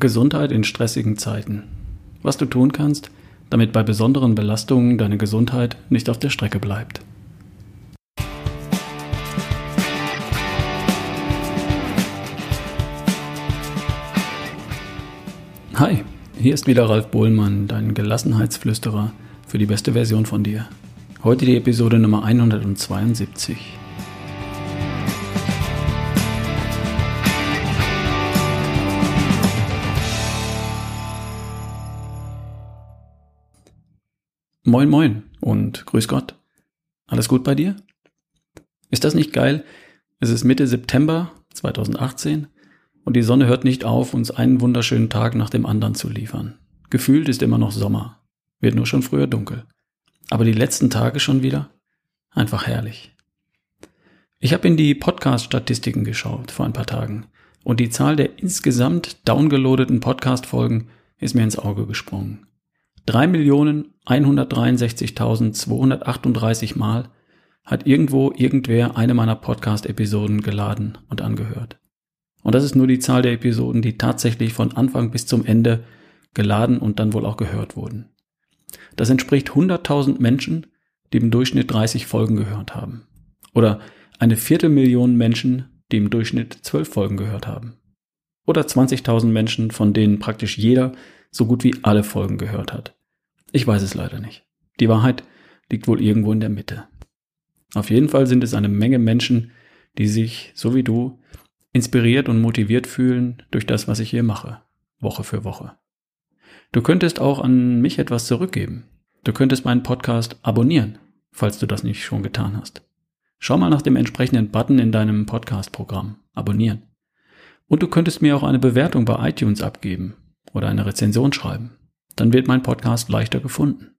Gesundheit in stressigen Zeiten. Was du tun kannst, damit bei besonderen Belastungen deine Gesundheit nicht auf der Strecke bleibt. Hi, hier ist wieder Ralf Bohlmann, dein Gelassenheitsflüsterer für die beste Version von dir. Heute die Episode Nummer 172. Moin moin und grüß Gott. Alles gut bei dir? Ist das nicht geil? Es ist Mitte September 2018 und die Sonne hört nicht auf, uns einen wunderschönen Tag nach dem anderen zu liefern. Gefühlt ist immer noch Sommer, wird nur schon früher dunkel. Aber die letzten Tage schon wieder? Einfach herrlich. Ich habe in die Podcast-Statistiken geschaut vor ein paar Tagen und die Zahl der insgesamt downgeloadeten Podcast-Folgen ist mir ins Auge gesprungen. 3.163.238 Mal hat irgendwo irgendwer eine meiner Podcast-Episoden geladen und angehört. Und das ist nur die Zahl der Episoden, die tatsächlich von Anfang bis zum Ende geladen und dann wohl auch gehört wurden. Das entspricht 100.000 Menschen, die im Durchschnitt 30 Folgen gehört haben. Oder eine Viertelmillion Menschen, die im Durchschnitt 12 Folgen gehört haben. Oder 20.000 Menschen, von denen praktisch jeder so gut wie alle Folgen gehört hat. Ich weiß es leider nicht. Die Wahrheit liegt wohl irgendwo in der Mitte. Auf jeden Fall sind es eine Menge Menschen, die sich, so wie du, inspiriert und motiviert fühlen durch das, was ich hier mache, Woche für Woche. Du könntest auch an mich etwas zurückgeben. Du könntest meinen Podcast abonnieren, falls du das nicht schon getan hast. Schau mal nach dem entsprechenden Button in deinem Podcast-Programm. Abonnieren. Und du könntest mir auch eine Bewertung bei iTunes abgeben oder eine Rezension schreiben dann wird mein Podcast leichter gefunden.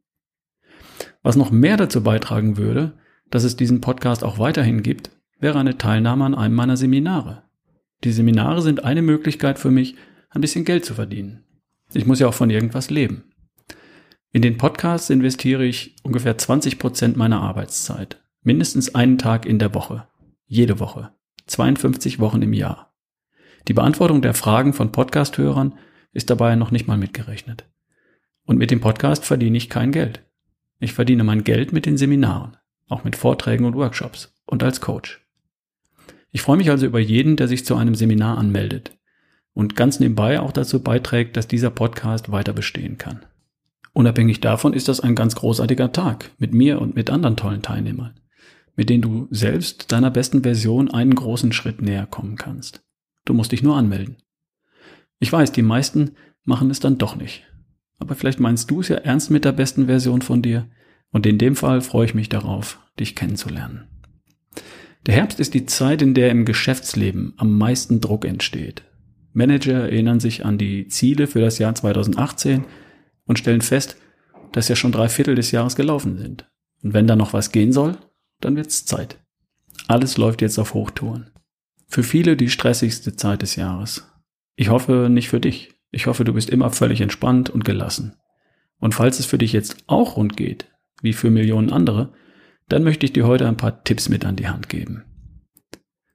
Was noch mehr dazu beitragen würde, dass es diesen Podcast auch weiterhin gibt, wäre eine Teilnahme an einem meiner Seminare. Die Seminare sind eine Möglichkeit für mich, ein bisschen Geld zu verdienen. Ich muss ja auch von irgendwas leben. In den Podcasts investiere ich ungefähr 20 Prozent meiner Arbeitszeit. Mindestens einen Tag in der Woche. Jede Woche. 52 Wochen im Jahr. Die Beantwortung der Fragen von Podcasthörern ist dabei noch nicht mal mitgerechnet. Und mit dem Podcast verdiene ich kein Geld. Ich verdiene mein Geld mit den Seminaren, auch mit Vorträgen und Workshops und als Coach. Ich freue mich also über jeden, der sich zu einem Seminar anmeldet und ganz nebenbei auch dazu beiträgt, dass dieser Podcast weiter bestehen kann. Unabhängig davon ist das ein ganz großartiger Tag mit mir und mit anderen tollen Teilnehmern, mit denen du selbst deiner besten Version einen großen Schritt näher kommen kannst. Du musst dich nur anmelden. Ich weiß, die meisten machen es dann doch nicht aber vielleicht meinst du es ja ernst mit der besten Version von dir. Und in dem Fall freue ich mich darauf, dich kennenzulernen. Der Herbst ist die Zeit, in der im Geschäftsleben am meisten Druck entsteht. Manager erinnern sich an die Ziele für das Jahr 2018 und stellen fest, dass ja schon drei Viertel des Jahres gelaufen sind. Und wenn da noch was gehen soll, dann wird's Zeit. Alles läuft jetzt auf Hochtouren. Für viele die stressigste Zeit des Jahres. Ich hoffe nicht für dich. Ich hoffe, du bist immer völlig entspannt und gelassen. Und falls es für dich jetzt auch rund geht, wie für Millionen andere, dann möchte ich dir heute ein paar Tipps mit an die Hand geben.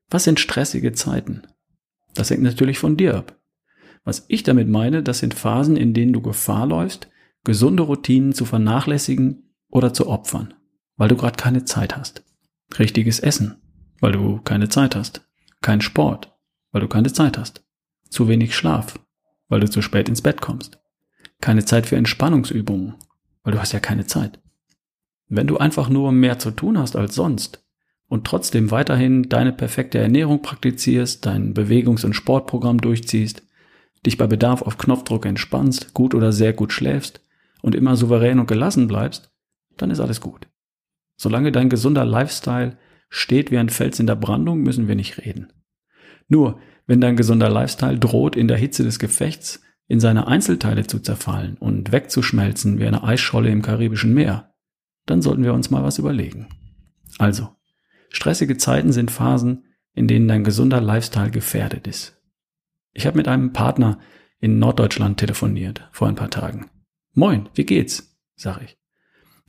Was sind stressige Zeiten? Das hängt natürlich von dir ab. Was ich damit meine, das sind Phasen, in denen du Gefahr läufst, gesunde Routinen zu vernachlässigen oder zu opfern, weil du gerade keine Zeit hast. Richtiges Essen, weil du keine Zeit hast. Kein Sport, weil du keine Zeit hast. Zu wenig Schlaf, weil du zu spät ins Bett kommst. Keine Zeit für Entspannungsübungen, weil du hast ja keine Zeit. Wenn du einfach nur mehr zu tun hast als sonst und trotzdem weiterhin deine perfekte Ernährung praktizierst, dein Bewegungs- und Sportprogramm durchziehst, dich bei Bedarf auf Knopfdruck entspannst, gut oder sehr gut schläfst und immer souverän und gelassen bleibst, dann ist alles gut. Solange dein gesunder Lifestyle steht wie ein Fels in der Brandung, müssen wir nicht reden. Nur, wenn dein gesunder Lifestyle droht, in der Hitze des Gefechts in seine Einzelteile zu zerfallen und wegzuschmelzen wie eine Eisscholle im Karibischen Meer, dann sollten wir uns mal was überlegen. Also, stressige Zeiten sind Phasen, in denen dein gesunder Lifestyle gefährdet ist. Ich habe mit einem Partner in Norddeutschland telefoniert vor ein paar Tagen. Moin, wie geht's? sag ich.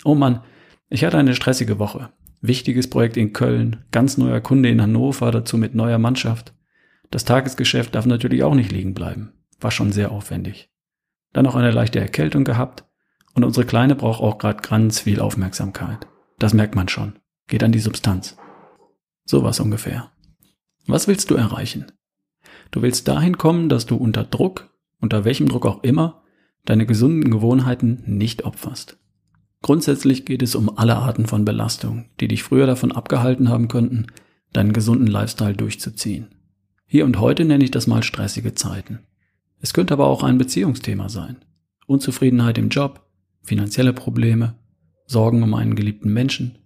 Oh Mann, ich hatte eine stressige Woche. Wichtiges Projekt in Köln, ganz neuer Kunde in Hannover, dazu mit neuer Mannschaft. Das Tagesgeschäft darf natürlich auch nicht liegen bleiben. War schon sehr aufwendig. Dann noch eine leichte Erkältung gehabt und unsere Kleine braucht auch gerade ganz viel Aufmerksamkeit. Das merkt man schon. Geht an die Substanz. So was ungefähr. Was willst du erreichen? Du willst dahin kommen, dass du unter Druck, unter welchem Druck auch immer, deine gesunden Gewohnheiten nicht opferst. Grundsätzlich geht es um alle Arten von Belastung, die dich früher davon abgehalten haben könnten, deinen gesunden Lifestyle durchzuziehen. Hier und heute nenne ich das mal stressige Zeiten. Es könnte aber auch ein Beziehungsthema sein. Unzufriedenheit im Job, finanzielle Probleme, Sorgen um einen geliebten Menschen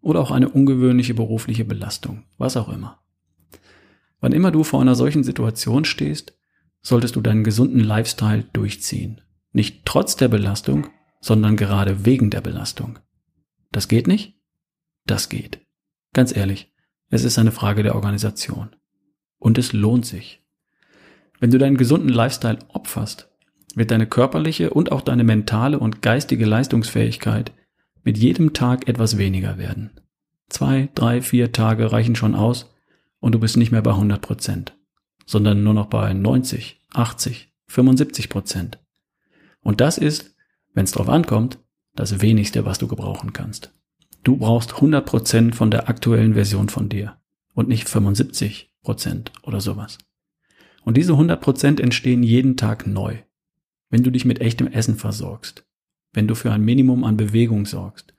oder auch eine ungewöhnliche berufliche Belastung, was auch immer. Wann immer du vor einer solchen Situation stehst, solltest du deinen gesunden Lifestyle durchziehen. Nicht trotz der Belastung, sondern gerade wegen der Belastung. Das geht nicht? Das geht. Ganz ehrlich, es ist eine Frage der Organisation. Und es lohnt sich. Wenn du deinen gesunden Lifestyle opferst, wird deine körperliche und auch deine mentale und geistige Leistungsfähigkeit mit jedem Tag etwas weniger werden. Zwei, drei, vier Tage reichen schon aus und du bist nicht mehr bei 100 Prozent, sondern nur noch bei 90, 80, 75 Prozent. Und das ist, wenn es drauf ankommt, das wenigste, was du gebrauchen kannst. Du brauchst 100 Prozent von der aktuellen Version von dir und nicht 75 Prozent oder sowas. Und diese 100 Prozent entstehen jeden Tag neu, wenn du dich mit echtem Essen versorgst, wenn du für ein Minimum an Bewegung sorgst,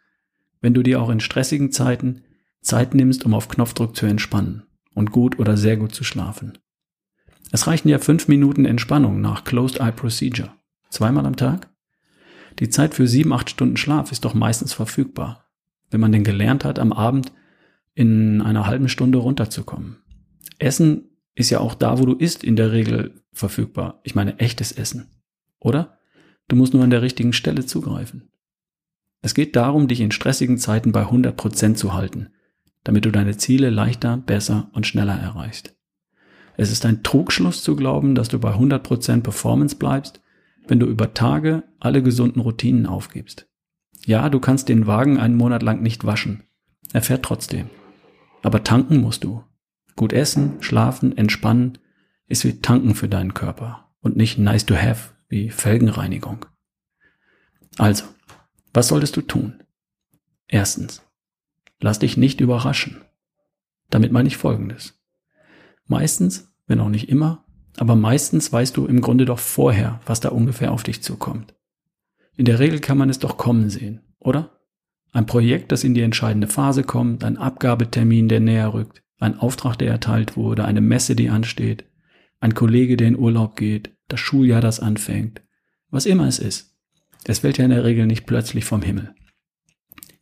wenn du dir auch in stressigen Zeiten Zeit nimmst, um auf Knopfdruck zu entspannen und gut oder sehr gut zu schlafen. Es reichen ja fünf Minuten Entspannung nach Closed Eye Procedure. Zweimal am Tag? Die Zeit für sieben, acht Stunden Schlaf ist doch meistens verfügbar, wenn man denn gelernt hat, am Abend in einer halben Stunde runterzukommen. Essen ist ja auch da, wo du isst, in der Regel verfügbar. Ich meine echtes Essen. Oder? Du musst nur an der richtigen Stelle zugreifen. Es geht darum, dich in stressigen Zeiten bei 100% zu halten, damit du deine Ziele leichter, besser und schneller erreichst. Es ist ein Trugschluss zu glauben, dass du bei 100% Performance bleibst, wenn du über Tage alle gesunden Routinen aufgibst. Ja, du kannst den Wagen einen Monat lang nicht waschen. Er fährt trotzdem. Aber tanken musst du. Gut essen, schlafen, entspannen ist wie tanken für deinen Körper und nicht nice to have wie Felgenreinigung. Also, was solltest du tun? Erstens, lass dich nicht überraschen. Damit meine ich Folgendes. Meistens, wenn auch nicht immer, aber meistens weißt du im Grunde doch vorher, was da ungefähr auf dich zukommt. In der Regel kann man es doch kommen sehen, oder? Ein Projekt, das in die entscheidende Phase kommt, ein Abgabetermin, der näher rückt, ein Auftrag, der erteilt wurde, eine Messe, die ansteht, ein Kollege, der in Urlaub geht, das Schuljahr, das anfängt, was immer es ist. Es fällt ja in der Regel nicht plötzlich vom Himmel.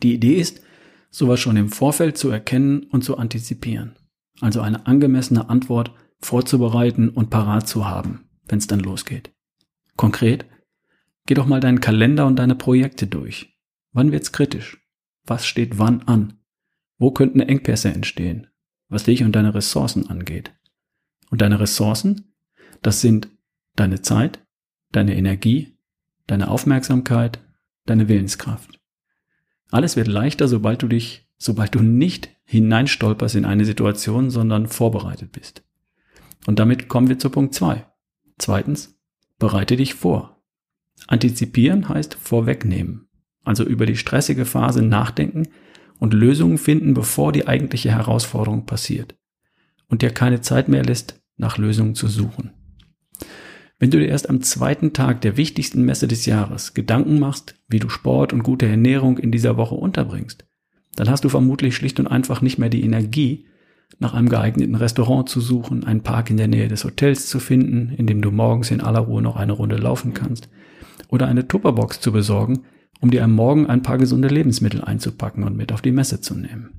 Die Idee ist, sowas schon im Vorfeld zu erkennen und zu antizipieren. Also eine angemessene Antwort vorzubereiten und parat zu haben, wenn es dann losgeht. Konkret, geh doch mal deinen Kalender und deine Projekte durch. Wann wird's kritisch? Was steht wann an? Wo könnten Engpässe entstehen? Was dich und deine Ressourcen angeht. Und deine Ressourcen, das sind deine Zeit, deine Energie, deine Aufmerksamkeit, deine Willenskraft. Alles wird leichter, sobald du dich, sobald du nicht hineinstolperst in eine Situation, sondern vorbereitet bist. Und damit kommen wir zu Punkt zwei. Zweitens, bereite dich vor. Antizipieren heißt vorwegnehmen, also über die stressige Phase nachdenken und Lösungen finden, bevor die eigentliche Herausforderung passiert und dir keine Zeit mehr lässt, nach Lösungen zu suchen. Wenn du dir erst am zweiten Tag der wichtigsten Messe des Jahres Gedanken machst, wie du Sport und gute Ernährung in dieser Woche unterbringst, dann hast du vermutlich schlicht und einfach nicht mehr die Energie, nach einem geeigneten Restaurant zu suchen, einen Park in der Nähe des Hotels zu finden, in dem du morgens in aller Ruhe noch eine Runde laufen kannst, oder eine Tupperbox zu besorgen, um dir am Morgen ein paar gesunde Lebensmittel einzupacken und mit auf die Messe zu nehmen.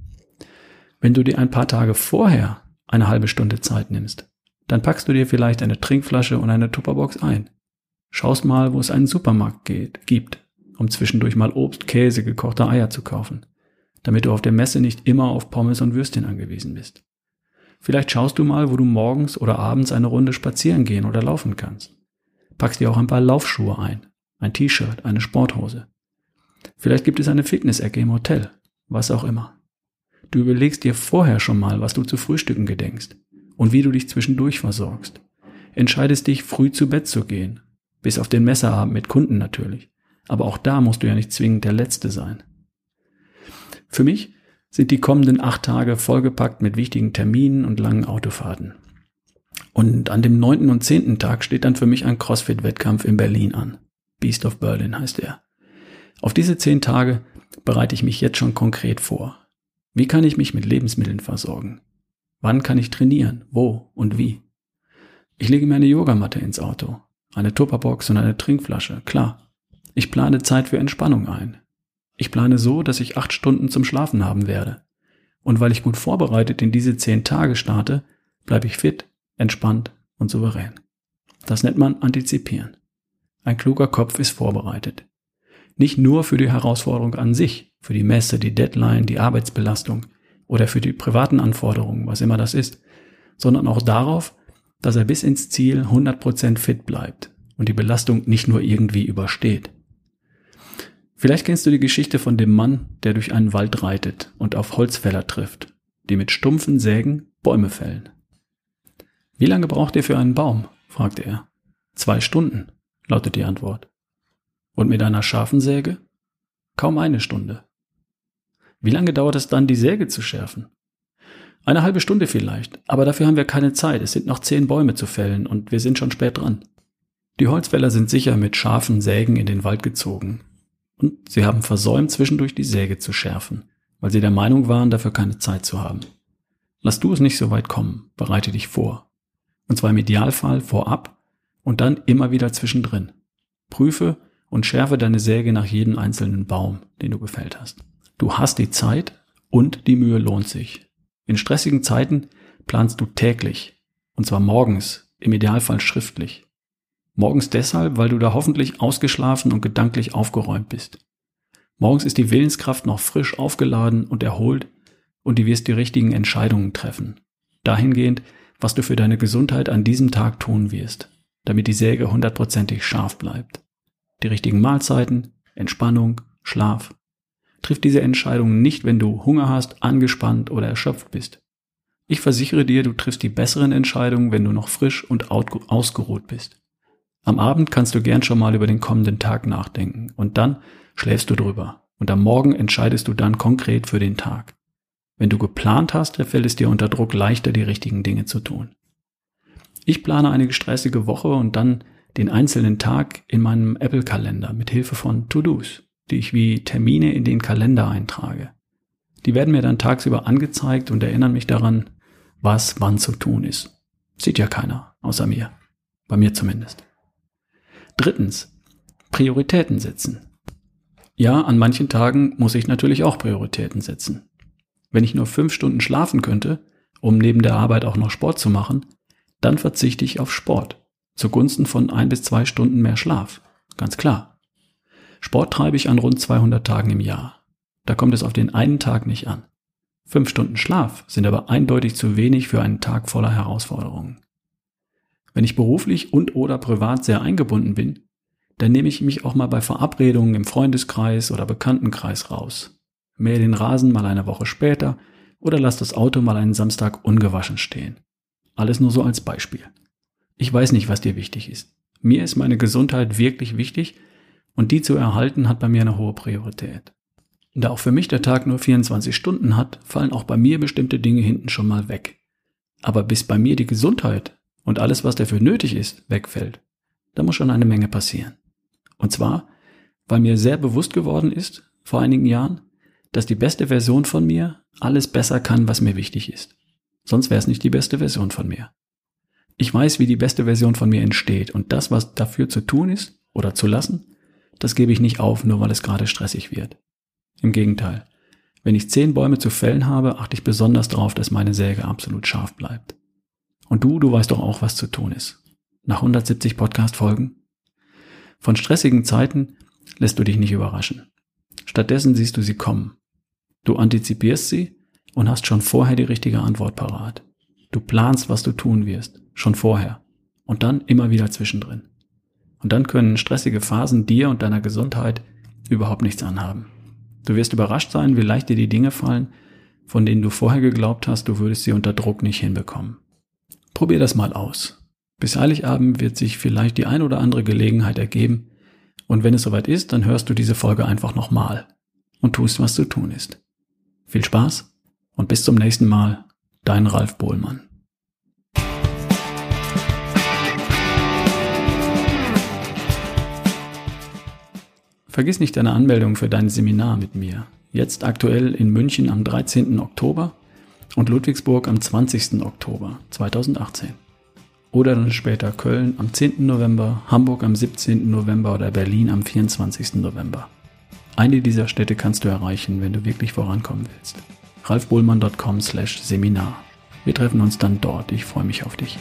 Wenn du dir ein paar Tage vorher eine halbe Stunde Zeit nimmst, dann packst du dir vielleicht eine Trinkflasche und eine Tupperbox ein. Schaust mal, wo es einen Supermarkt geht, gibt, um zwischendurch mal Obst, Käse, gekochte Eier zu kaufen, damit du auf der Messe nicht immer auf Pommes und Würstchen angewiesen bist. Vielleicht schaust du mal, wo du morgens oder abends eine Runde spazieren gehen oder laufen kannst. Packst dir auch ein paar Laufschuhe ein, ein T-Shirt, eine Sporthose. Vielleicht gibt es eine Fitnessecke im Hotel, was auch immer. Du überlegst dir vorher schon mal, was du zu frühstücken gedenkst und wie du dich zwischendurch versorgst. entscheidest dich, früh zu Bett zu gehen. Bis auf den Messerabend mit Kunden natürlich. Aber auch da musst du ja nicht zwingend der Letzte sein. Für mich sind die kommenden acht Tage vollgepackt mit wichtigen Terminen und langen Autofahrten. Und an dem neunten und zehnten Tag steht dann für mich ein CrossFit-Wettkampf in Berlin an. Beast of Berlin heißt er. Auf diese zehn Tage bereite ich mich jetzt schon konkret vor. Wie kann ich mich mit Lebensmitteln versorgen? Wann kann ich trainieren? Wo und wie? Ich lege mir eine Yogamatte ins Auto, eine Tupperbox und eine Trinkflasche, klar. Ich plane Zeit für Entspannung ein. Ich plane so, dass ich acht Stunden zum Schlafen haben werde. Und weil ich gut vorbereitet in diese zehn Tage starte, bleibe ich fit, entspannt und souverän. Das nennt man Antizipieren. Ein kluger Kopf ist vorbereitet. Nicht nur für die Herausforderung an sich, für die Messe, die Deadline, die Arbeitsbelastung oder für die privaten Anforderungen, was immer das ist, sondern auch darauf, dass er bis ins Ziel 100% fit bleibt und die Belastung nicht nur irgendwie übersteht. Vielleicht kennst du die Geschichte von dem Mann, der durch einen Wald reitet und auf Holzfäller trifft, die mit stumpfen Sägen Bäume fällen. Wie lange braucht ihr für einen Baum? fragte er. Zwei Stunden, lautet die Antwort. Und mit einer scharfen Säge? Kaum eine Stunde. Wie lange dauert es dann, die Säge zu schärfen? Eine halbe Stunde vielleicht, aber dafür haben wir keine Zeit. Es sind noch zehn Bäume zu fällen und wir sind schon spät dran. Die Holzfäller sind sicher mit scharfen Sägen in den Wald gezogen. Und sie haben versäumt, zwischendurch die Säge zu schärfen, weil sie der Meinung waren, dafür keine Zeit zu haben. Lass du es nicht so weit kommen, bereite dich vor. Und zwar im Idealfall vorab und dann immer wieder zwischendrin. Prüfe und schärfe deine Säge nach jedem einzelnen Baum, den du gefällt hast. Du hast die Zeit und die Mühe lohnt sich. In stressigen Zeiten planst du täglich. Und zwar morgens, im Idealfall schriftlich. Morgens deshalb, weil du da hoffentlich ausgeschlafen und gedanklich aufgeräumt bist. Morgens ist die Willenskraft noch frisch aufgeladen und erholt und du wirst die richtigen Entscheidungen treffen. Dahingehend, was du für deine Gesundheit an diesem Tag tun wirst, damit die Säge hundertprozentig scharf bleibt. Die richtigen Mahlzeiten, Entspannung, Schlaf. Triff diese Entscheidungen nicht, wenn du Hunger hast, angespannt oder erschöpft bist. Ich versichere dir, du triffst die besseren Entscheidungen, wenn du noch frisch und ausgeruht bist. Am Abend kannst du gern schon mal über den kommenden Tag nachdenken und dann schläfst du drüber und am Morgen entscheidest du dann konkret für den Tag. Wenn du geplant hast, fällt es dir unter Druck leichter, die richtigen Dinge zu tun. Ich plane eine stressige Woche und dann den einzelnen Tag in meinem Apple-Kalender mit Hilfe von To-Dos, die ich wie Termine in den Kalender eintrage. Die werden mir dann tagsüber angezeigt und erinnern mich daran, was wann zu tun ist. Sieht ja keiner, außer mir. Bei mir zumindest. Drittens, Prioritäten setzen. Ja, an manchen Tagen muss ich natürlich auch Prioritäten setzen. Wenn ich nur fünf Stunden schlafen könnte, um neben der Arbeit auch noch Sport zu machen, dann verzichte ich auf Sport zugunsten von ein bis zwei Stunden mehr Schlaf. Ganz klar. Sport treibe ich an rund 200 Tagen im Jahr. Da kommt es auf den einen Tag nicht an. Fünf Stunden Schlaf sind aber eindeutig zu wenig für einen Tag voller Herausforderungen. Wenn ich beruflich und oder privat sehr eingebunden bin, dann nehme ich mich auch mal bei Verabredungen im Freundeskreis oder Bekanntenkreis raus. Mähe den Rasen mal eine Woche später oder lass das Auto mal einen Samstag ungewaschen stehen. Alles nur so als Beispiel. Ich weiß nicht, was dir wichtig ist. Mir ist meine Gesundheit wirklich wichtig und die zu erhalten hat bei mir eine hohe Priorität. Da auch für mich der Tag nur 24 Stunden hat, fallen auch bei mir bestimmte Dinge hinten schon mal weg. Aber bis bei mir die Gesundheit und alles, was dafür nötig ist, wegfällt, da muss schon eine Menge passieren. Und zwar, weil mir sehr bewusst geworden ist, vor einigen Jahren, dass die beste Version von mir alles besser kann, was mir wichtig ist. Sonst wäre es nicht die beste Version von mir. Ich weiß, wie die beste Version von mir entsteht und das, was dafür zu tun ist oder zu lassen, das gebe ich nicht auf, nur weil es gerade stressig wird. Im Gegenteil. Wenn ich zehn Bäume zu fällen habe, achte ich besonders darauf, dass meine Säge absolut scharf bleibt. Und du, du weißt doch auch, was zu tun ist. Nach 170 Podcast-Folgen? Von stressigen Zeiten lässt du dich nicht überraschen. Stattdessen siehst du sie kommen. Du antizipierst sie und hast schon vorher die richtige Antwort parat. Du planst, was du tun wirst, schon vorher. Und dann immer wieder zwischendrin. Und dann können stressige Phasen dir und deiner Gesundheit überhaupt nichts anhaben. Du wirst überrascht sein, wie leicht dir die Dinge fallen, von denen du vorher geglaubt hast, du würdest sie unter Druck nicht hinbekommen. Probier das mal aus. Bis Heiligabend wird sich vielleicht die ein oder andere Gelegenheit ergeben. Und wenn es soweit ist, dann hörst du diese Folge einfach nochmal und tust, was zu tun ist. Viel Spaß und bis zum nächsten Mal. Dein Ralf Bohlmann. Vergiss nicht deine Anmeldung für dein Seminar mit mir. Jetzt aktuell in München am 13. Oktober und Ludwigsburg am 20. Oktober 2018. Oder dann später Köln am 10. November, Hamburg am 17. November oder Berlin am 24. November. Eine dieser Städte kannst du erreichen, wenn du wirklich vorankommen willst. ralfbohlmann.com slash Seminar. Wir treffen uns dann dort. Ich freue mich auf dich.